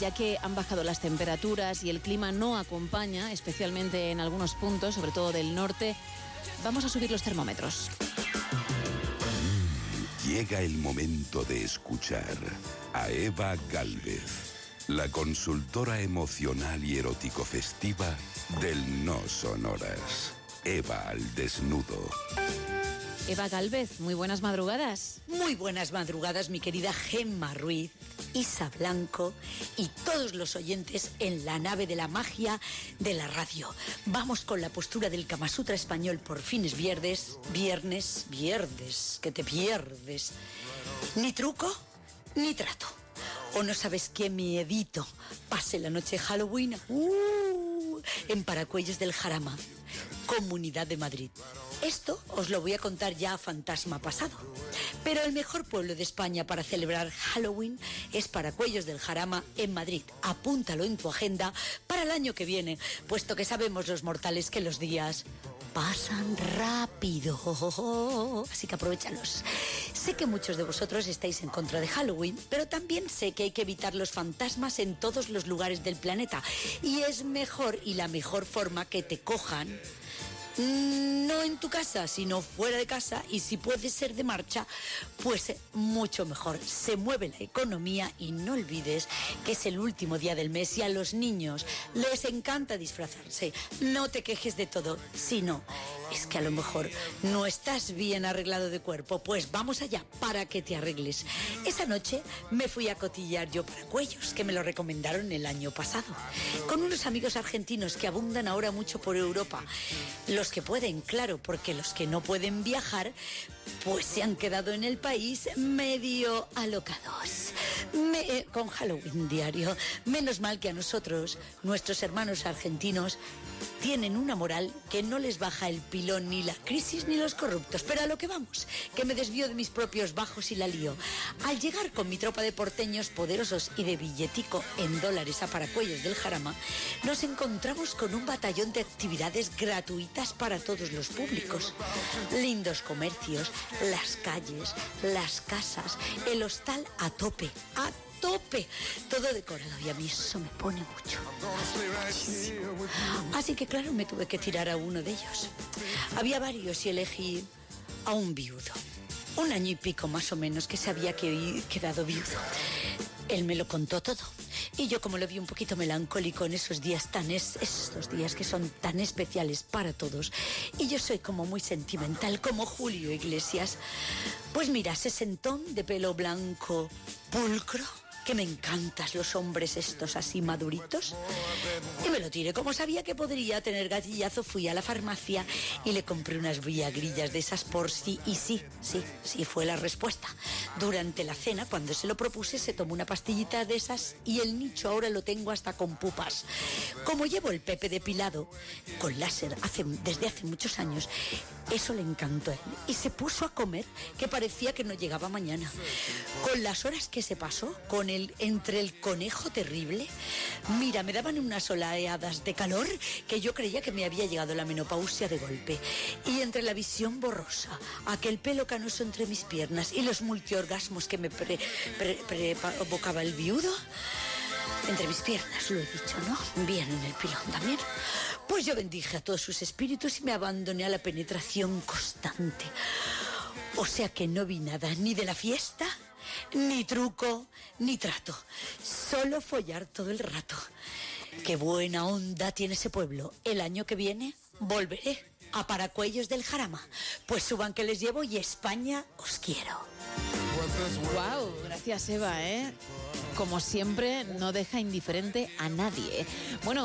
ya que han bajado las temperaturas y el clima no acompaña, especialmente en algunos puntos, sobre todo del norte, vamos a subir los termómetros. Llega el momento de escuchar a Eva Galvez, la consultora emocional y erótico festiva del No Sonoras. Eva al desnudo. Eva Galvez, muy buenas madrugadas. Muy buenas madrugadas, mi querida Gemma Ruiz, Isa Blanco y todos los oyentes en la nave de la magia de la radio. Vamos con la postura del Kama Sutra español por fines viernes, viernes, viernes, que te pierdes. Ni truco, ni trato. O no sabes qué miedito. Pase la noche Halloween uh, en Paracuellos del Jarama, Comunidad de Madrid. Esto os lo voy a contar ya a fantasma pasado. Pero el mejor pueblo de España para celebrar Halloween es Paracuellos del Jarama en Madrid. Apúntalo en tu agenda para el año que viene, puesto que sabemos los mortales que los días pasan rápido. Así que aprovechalos. Sé que muchos de vosotros estáis en contra de Halloween, pero también sé que hay que evitar los fantasmas en todos los lugares del planeta. Y es mejor y la mejor forma que te cojan no en tu casa, sino fuera de casa y si puede ser de marcha, pues mucho mejor. Se mueve la economía y no olvides que es el último día del mes y a los niños les encanta disfrazarse. No te quejes de todo, sino es que a lo mejor no estás bien arreglado de cuerpo, pues vamos allá para que te arregles. Esa noche me fui a cotillar yo para cuellos, que me lo recomendaron el año pasado, con unos amigos argentinos que abundan ahora mucho por Europa. Los que pueden, claro, porque los que no pueden viajar, pues se han quedado en el país medio alocados. Me- con Halloween diario. Menos mal que a nosotros, nuestros hermanos argentinos, tienen una moral que no les baja el ni la crisis ni los corruptos. Pero a lo que vamos, que me desvío de mis propios bajos y la lío. Al llegar con mi tropa de porteños poderosos y de billetico en dólares a Paracuellos del Jarama, nos encontramos con un batallón de actividades gratuitas para todos los públicos. Lindos comercios, las calles, las casas, el hostal a tope, a tope, todo decorado y a mí eso me pone mucho. Así que claro, me tuve que tirar a uno de ellos. Había varios y elegí a un viudo. Un año y pico más o menos que se había que- quedado viudo. Él me lo contó todo. Y yo como lo vi un poquito melancólico en esos días tan es, estos días que son tan especiales para todos. Y yo soy como muy sentimental, como Julio Iglesias. Pues mira, se sentó de pelo blanco pulcro, que me encantas los hombres estos así maduritos. Y me lo tiré. Como sabía que podría tener gatillazo, fui a la farmacia y le compré unas viagrillas de esas por sí. Y sí, sí, sí fue la respuesta. Durante la cena, cuando se lo propuse, se tomó una pastillita de esas y el nicho ahora lo tengo hasta con pupas. Como llevo el pepe depilado con láser desde hace muchos años, eso le encantó a él. Y se puso a comer que parecía que no llegaba mañana. Con las horas que se pasó, entre el conejo terrible, mira, me daban unas oleadas de calor que yo creía que me había llegado la menopausia de golpe. Y entre la visión borrosa, aquel pelo canoso entre mis piernas y los multiorgasmos que me provocaba el viudo, entre mis piernas, lo he dicho, ¿no? Bien en el pilón también. Pues yo bendije a todos sus espíritus y me abandoné a la penetración constante. O sea que no vi nada ni de la fiesta, ni truco, ni trato. Solo follar todo el rato. Qué buena onda tiene ese pueblo. El año que viene volveré a Paracuellos del Jarama. Pues suban que les llevo y España os quiero. Wow, gracias Eva, ¿eh? Como siempre, no deja indiferente a nadie. Bueno,